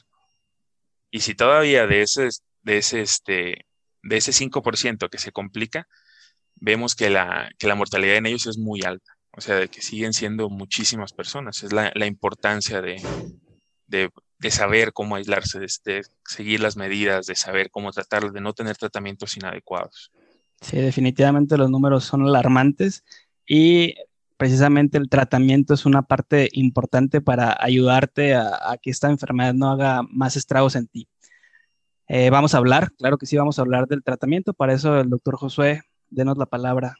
Y si todavía de ese, de ese, este, de ese 5% que se complica, vemos que la, que la mortalidad en ellos es muy alta. O sea, de que siguen siendo muchísimas personas. Es la, la importancia de, de, de saber cómo aislarse, de, seguir las medidas, de saber cómo tratar, de no tener tratamientos inadecuados. Sí, definitivamente los números son alarmantes y precisamente el tratamiento es una parte importante para ayudarte a, que esta enfermedad no haga más estragos en ti. Eh, vamos a hablar, claro que sí, vamos a hablar del tratamiento. Para eso el doctor Josué, denos la palabra.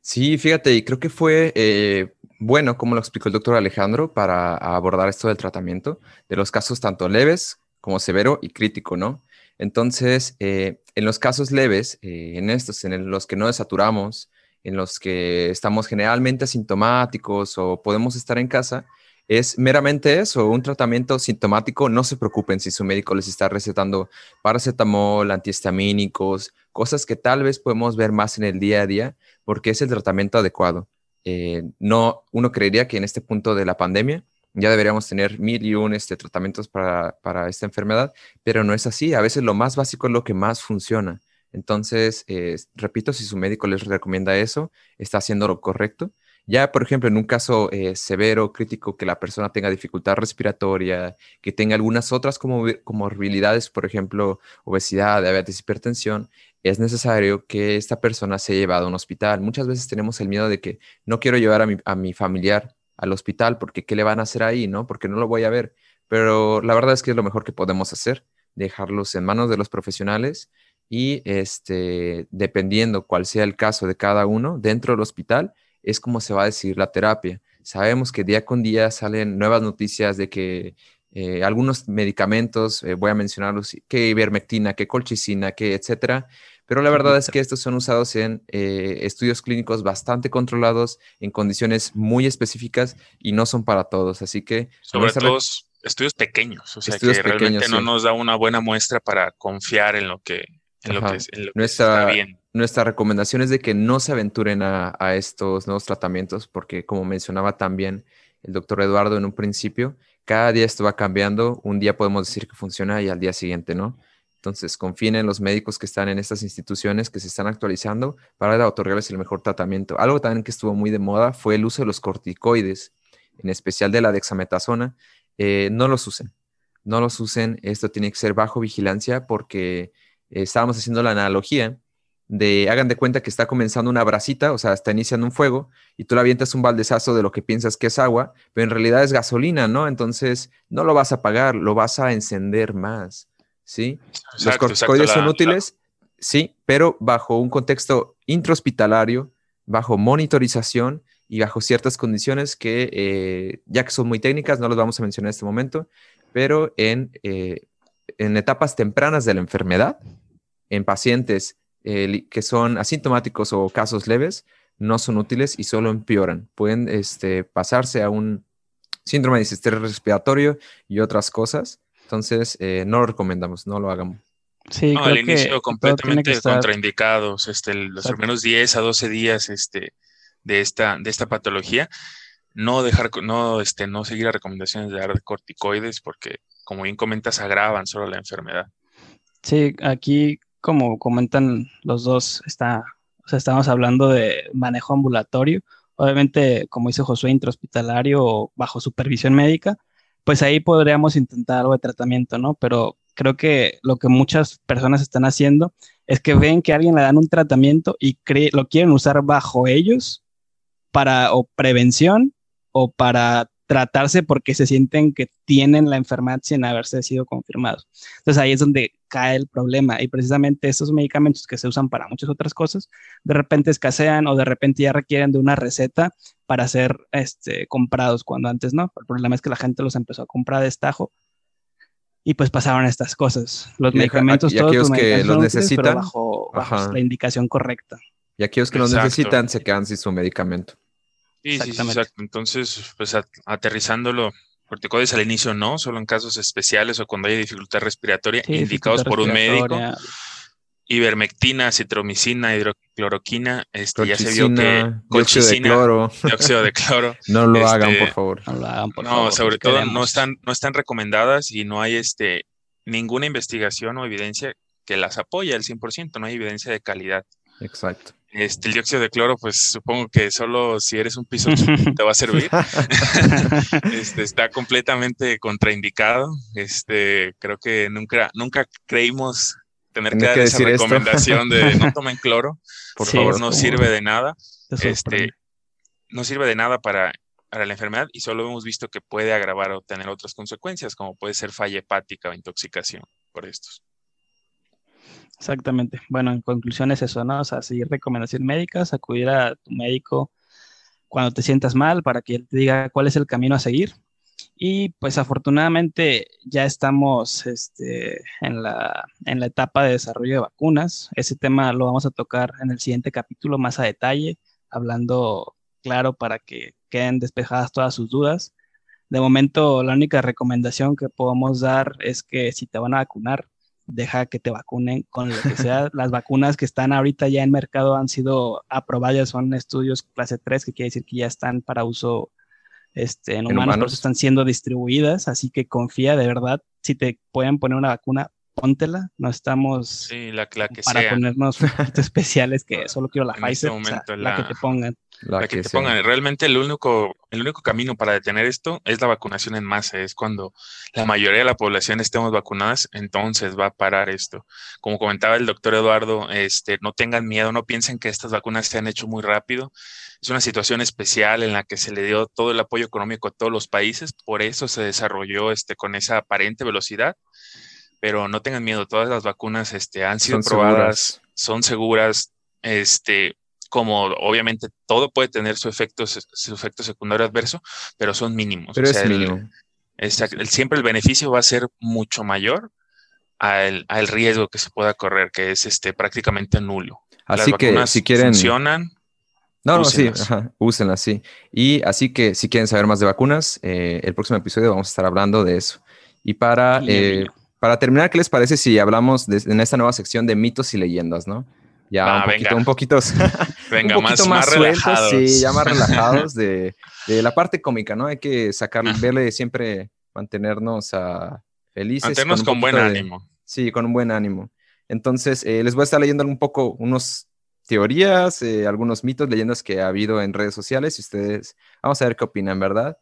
Sí, fíjate, y creo que fue eh, bueno, como lo explicó el doctor Alejandro, para abordar esto del tratamiento de los casos tanto leves como severo y crítico, ¿no? Entonces, eh, en los casos leves, eh, en estos, en los que no desaturamos, en los que estamos generalmente asintomáticos o podemos estar en casa, es meramente eso, un tratamiento sintomático. No se preocupen si su médico les está recetando paracetamol, antihistamínicos, cosas que tal vez podemos ver más en el día a día, porque es el tratamiento adecuado. Eh, no, uno creería que en este punto de la pandemia ya deberíamos tener mil y un este, tratamientos para, esta enfermedad, pero no es así. A veces lo más básico es lo que más funciona. Entonces, eh, repito, si su médico les recomienda eso, está haciendo lo correcto. Ya, por ejemplo, en un caso eh, severo, crítico, que la persona tenga dificultad respiratoria, que tenga algunas otras comorbilidades, por ejemplo, obesidad, diabetes, hipertensión, es necesario que esta persona sea llevada a un hospital. Muchas veces tenemos el miedo de que no quiero llevar a mi, familiar al hospital porque ¿qué le van a hacer ahí? ¿No? Porque no lo voy a ver. Pero la verdad es que es lo mejor que podemos hacer, dejarlos en manos de los profesionales y este, dependiendo cuál sea el caso de cada uno dentro del hospital, es como se va a decir la terapia. Sabemos que día con día salen nuevas noticias de que eh, algunos medicamentos, eh, voy a mencionarlos, que ivermectina, que colchicina, que etcétera, pero la verdad es que estos son usados en eh, estudios clínicos bastante controlados, en condiciones muy específicas y no son para todos, así que... Sobre todo estudios pequeños, o sea que realmente no nos da una buena muestra para confiar en lo que, en lo que, nuestra, está bien. Nuestra recomendación es de que no se aventuren a, a estos nuevos tratamientos porque como mencionaba también el doctor Eduardo en un principio, cada día esto va cambiando. Un día podemos decir que funciona y al día siguiente no. Entonces, confíen en los médicos que están en estas instituciones que se están actualizando para otorgarles el mejor tratamiento. Algo también que estuvo muy de moda fue el uso de los corticoides, en especial de la dexametasona. Eh, no los usen, no los usen. Esto tiene que ser bajo vigilancia porque eh, estábamos haciendo la analogía de hagan de cuenta que está comenzando una brasita, o sea, está iniciando un fuego y tú le avientas un baldezazo de lo que piensas que es agua, pero en realidad es gasolina, ¿no? Entonces no lo vas a apagar, lo vas a encender más, ¿sí? Los corticoides son útiles, sí, pero bajo un contexto intrahospitalario, bajo monitorización y bajo ciertas condiciones que, eh, ya que son muy técnicas, no las vamos a mencionar en este momento, pero en, eh, en etapas tempranas de la enfermedad, en pacientes que son asintomáticos o casos leves, no son útiles y solo empeoran. Pueden este, pasarse a un síndrome de sistema respiratorio y otras cosas. Entonces, eh, no lo recomendamos, no lo hagamos. Sí, no, al inicio completamente contraindicados, este, los primeros 10 a 12 días este, de, esta, de esta patología, no dejar, no, este, no seguir las recomendaciones de dar corticoides porque, como bien comentas, agravan solo la enfermedad. Sí, aquí, como comentan los dos, está, o sea, estamos hablando de manejo ambulatorio, obviamente, como dice Josué, intrahospitalario o bajo supervisión médica, pues ahí podríamos intentar algo de tratamiento, ¿no? Pero creo que lo que muchas personas están haciendo es que ven que alguien le dan un tratamiento y lo quieren usar bajo ellos para o prevención o para tratarse porque se sienten que tienen la enfermedad sin haberse sido confirmados. Entonces ahí es donde cae el problema y precisamente estos medicamentos que se usan para muchas otras cosas, de repente escasean o de repente ya requieren de una receta para ser este, comprados cuando antes no. El problema es que la gente los empezó a comprar de estajo y pues pasaron estas cosas. Los medicamentos, todos los que los necesitan, bajo, la indicación correcta. Y aquellos que los necesitan se quedan sin su medicamento. Sí, sí, exacto. Entonces, pues aterrizándolo, corticoides al inicio no, solo en casos especiales o cuando hay dificultad respiratoria, indicados por un médico. Ivermectina, citromicina, hidrocloroquina, este, ya se vio que colchicina, dióxido de cloro. *laughs* no lo hagan, por favor. No lo hagan, por no, sobre todo no están, no están recomendadas y no hay este, ninguna investigación o evidencia que las apoye al 100%, no hay evidencia de calidad. Exacto. Este, el dióxido de cloro, pues supongo que solo si eres un piso *laughs* te va a servir. *laughs* este, está completamente contraindicado. Este, creo que nunca, nunca creímos tener que dar esa recomendación de no *laughs* tomen cloro. Por favor, no sirve de nada. Este, no sirve de nada para, para la enfermedad y solo hemos visto que puede agravar o tener otras consecuencias, como puede ser falla hepática o intoxicación por estos. Exactamente. Bueno, en conclusión es eso, ¿no? O sea, seguir recomendaciones médicas, acudir a tu médico cuando te sientas mal para que él te diga cuál es el camino a seguir. Y pues afortunadamente ya estamos este, en, la, en la etapa de desarrollo de vacunas. Ese tema lo vamos a tocar en el siguiente capítulo más a detalle, hablando claro para que queden despejadas todas sus dudas. De momento, la única recomendación que podemos dar es que si te van a vacunar, deja que te vacunen con lo que sea. *laughs* Las vacunas que están ahorita ya en mercado han sido aprobadas, son estudios clase 3, que quiere decir que ya están para uso este, en, humanos, por eso están siendo distribuidas, así que confía de verdad, si te pueden poner una vacuna, póntela, no estamos para ponernos *laughs* especiales que solo quiero la Pfizer, la que te pongan. La, que, te pongan. Realmente el único, el único camino para detener esto es la vacunación en masa. Es cuando la mayoría de la población estemos vacunadas, entonces va a parar esto. Como comentaba el doctor Eduardo, este, no tengan miedo, no piensen que estas vacunas se han hecho muy rápido. Es una situación especial en la que se le dio todo el apoyo económico a todos los países, por eso se desarrolló este, con esa aparente velocidad. Pero no tengan miedo, todas las vacunas este, han sido probadas, son seguras. Este, como obviamente todo puede tener su efecto, su efecto secundario adverso, pero son mínimos. Pero es mínimo. siempre el beneficio va a ser mucho mayor al, riesgo que se pueda correr, que es este prácticamente nulo. Así que si quieren... Funcionan. No, no, sí, úsenlas, sí. Y así que si quieren saber más de vacunas, eh, el próximo episodio vamos a estar hablando de eso. Y para, eh, para terminar, ¿qué les parece si hablamos en esta nueva sección de mitos y leyendas, no? ya un, poquito, un, *laughs* venga, más, más, relajados. sí, ya más relajados *laughs* de, la parte cómica, ¿no? Hay que sacar, verle siempre, mantenernos a felices. Mantenernos con, buen ánimo. Sí, con un buen ánimo. Entonces, eh, les voy a estar leyendo un poco unos teorías, eh, algunos mitos, leyendas que ha habido en redes sociales y ustedes, vamos a ver qué opinan, ¿verdad?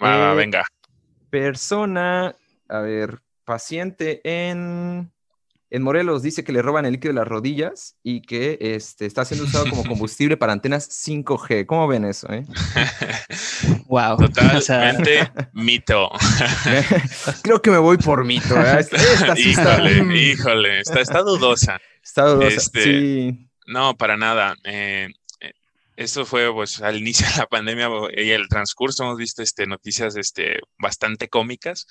Ah, venga. Persona, a ver, paciente en En Morelos dice que le roban el líquido de las rodillas y que este, está siendo usado como *laughs* combustible para antenas 5G. ¿Cómo ven eso? Eh? *laughs* wow. Totalmente mito. *laughs* Creo que me voy por mito. ¿eh? híjole, mm. híjole, está, está dudosa. Está dudosa. Este, sí. No, para nada. Eh, eso fue pues al inicio de la pandemia y el transcurso hemos visto este, noticias este, bastante cómicas.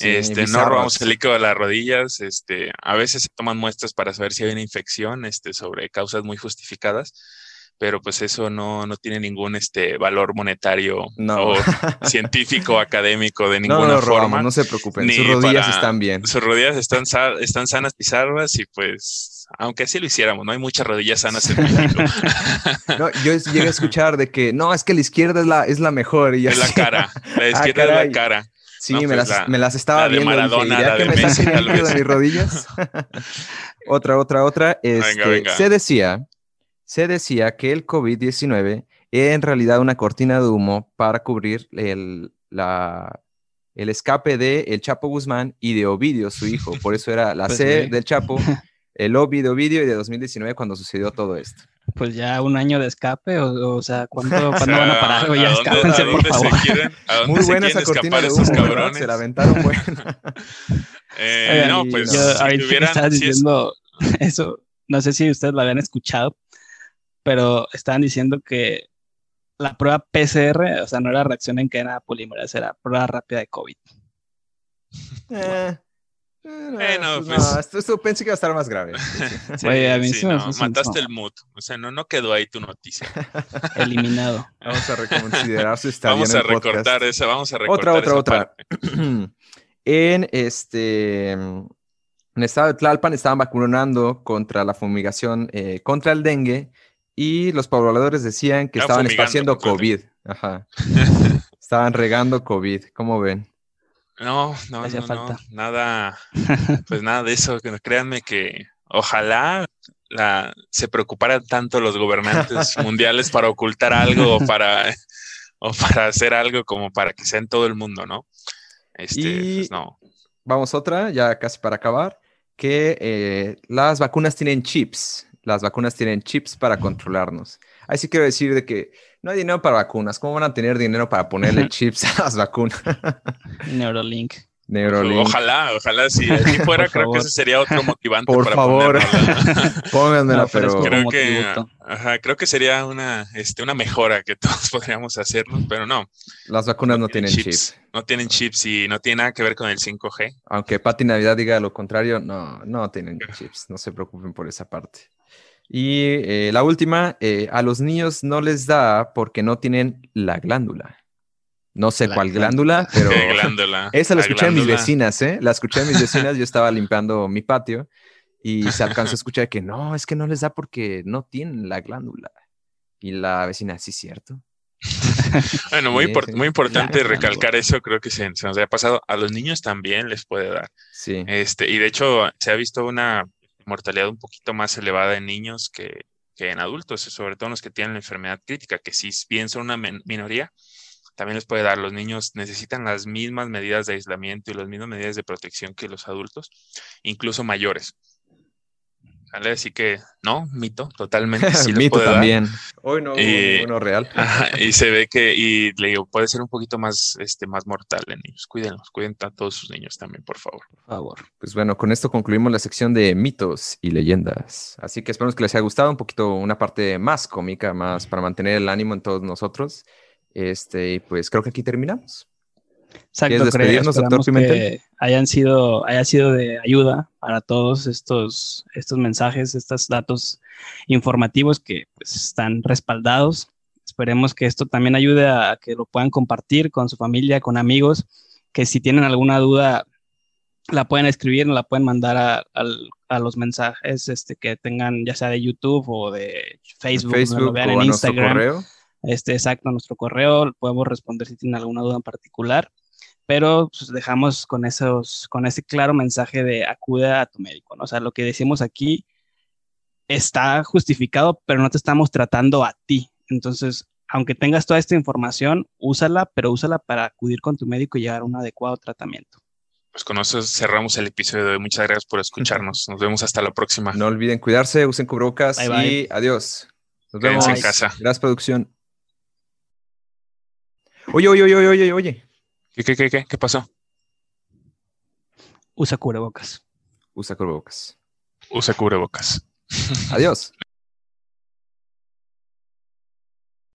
este, no robamos el líquido de las rodillas, este, a veces se toman muestras para saber si hay una infección este, sobre causas muy justificadas, pero pues eso no, no tiene ningún este, valor monetario o *laughs* científico académico de ninguna no, no forma. no se preocupen, sus rodillas están bien. Sus rodillas están, están sanas y salvas y pues aunque así lo hiciéramos, no hay muchas rodillas sanas en México. *laughs* no, yo llegué a escuchar de que no, es que la izquierda es la, es la mejor. Y es la cara, la ah, izquierda es la cara. Sí, me, pues las, me, las, estaba viendo. De Maradona, dije, que me Messi, de mis rodillas. *laughs* otra, otra, otra. Este, Se decía, se decía que el COVID-19 era en realidad una cortina de humo para cubrir el, la, el escape de El Chapo Guzmán y de Ovidio, su hijo. Por eso era la *laughs* pues C del Chapo el Ovidio Ovidio y de 2019 cuando sucedió todo esto. Pues ya un año de escape, o, sea, ¿cuándo, *laughs* ¿cuándo, van a parar? ya escápense, por favor. Muy buena esa cortina de humo, cabrones? Se la aventaron buena. eh, no, pues yo, si diciendo eso, no sé si ustedes lo habían escuchado, pero estaban diciendo que la prueba PCR, o sea, no era reacción en cadena polimerasa, era prueba rápida de COVID. Eh, bueno, pues, pues esto, esto, pensé que iba a estar más grave. *laughs* Sí, Oye, a mí sí, no, mataste el mood. O sea, no, no quedó ahí tu noticia. *laughs* Eliminado. Vamos a reconsiderar su estadía Vamos a recortar esa, vamos a recortar Otra, otra, otra. *clears throat* en este... En el estado de Tlalpan estaban vacunando contra la fumigación, eh, contra el dengue, y los pobladores decían que estaban esparciendo COVID. Ajá. *laughs* estaban regando COVID. ¿Cómo ven? No, no, no, no, nada, *laughs* pues nada de eso. Créanme que ojalá la, se preocuparan tanto los gobernantes *laughs* mundiales para ocultar algo o para, o para hacer algo como para que sea en todo el mundo, ¿no? Este, pues no. Vamos otra, ya casi para acabar, que eh, las vacunas tienen chips. Las vacunas tienen chips para controlarnos. Ahí sí quiero decir de que no hay dinero para vacunas. ¿Cómo van a tener dinero para ponerle chips a las vacunas? *laughs* Neurolink. Neurolink. Ojalá, ojalá si así *laughs* fuera, creo que ese sería otro motivante Por favor, *laughs* pónganmela, pero, creo que, ajá, creo que sería una, este, una mejora que *laughs* todos podríamos hacernos, pero no. Las vacunas no, tienen, chips. No tienen chips y no tiene nada que ver con el 5G. Aunque Pati Navidad diga lo contrario, no, no tienen chips. No se preocupen por esa parte. Y eh, la última, eh, a los niños no les da porque no tienen la glándula. No sé cuál glándula, *laughs* pero glándula? *laughs* esa la escuché a mis vecinas, ¿eh? La escuché a mis vecinas, yo estaba limpiando mi patio y se *laughs* alcanzó a escuchar que no, es que no les da porque no tienen la glándula. Y la vecina, sí, cierto. bueno, muy, muy importante recalcar eso, creo que se, se, nos ha pasado. A los niños también les puede dar. Sí. Este, y de hecho, se ha visto una mortalidad un poquito más elevada en niños que, en adultos, sobre todo los que tienen la enfermedad crítica, que si bien son una minoría, también les puede dar. Los niños necesitan las mismas medidas de aislamiento y las mismas medidas de protección que los adultos, incluso mayores. Así que no, mito, totalmente. *laughs* Sí mito también. Hoy no, uno real. y se ve que, y le digo, puede ser un poquito más, este, más mortal en niños. Cuídenlos, cuiden a todos sus niños también, por favor. Por favor. Pues bueno, con esto concluimos la sección de mitos y leyendas. Así que esperamos que les haya gustado un poquito una parte más cómica, más para mantener el ánimo en todos nosotros. Este, pues creo que aquí terminamos. Exacto, despedirnos, doctor Que hayan sido, haya sido de ayuda para todos estos, estos mensajes, estos datos informativos que pues, están respaldados. Esperemos que esto también ayude a que lo puedan compartir con su familia, con amigos, que si tienen alguna duda la pueden escribir, la pueden mandar a, a, los mensajes este, que tengan, ya sea de YouTube o de Facebook, Facebook lo vean en Instagram. Correo. Este, exacto, a nuestro correo, podemos responder si tienen alguna duda en particular pero pues, dejamos con, esos, con ese claro mensaje de acude a tu médico, ¿no? O sea, lo que decimos aquí está justificado, pero no te estamos tratando a ti. Entonces, aunque tengas toda esta información, úsala, pero úsala para acudir con tu médico y llevar un adecuado tratamiento. pues con eso cerramos el episodio de hoy. Muchas gracias por escucharnos. Nos vemos hasta la próxima. No olviden cuidarse, usen cubrebocas Bye, bye. y adiós. Nos Quédense vemos. en casa. Gracias, producción. Oye, oye, oye, oye, oye, oye. ¿Qué, qué, qué, qué? ¿Qué pasó? Usa cubrebocas. Usa cubrebocas. Usa cubrebocas. Adiós.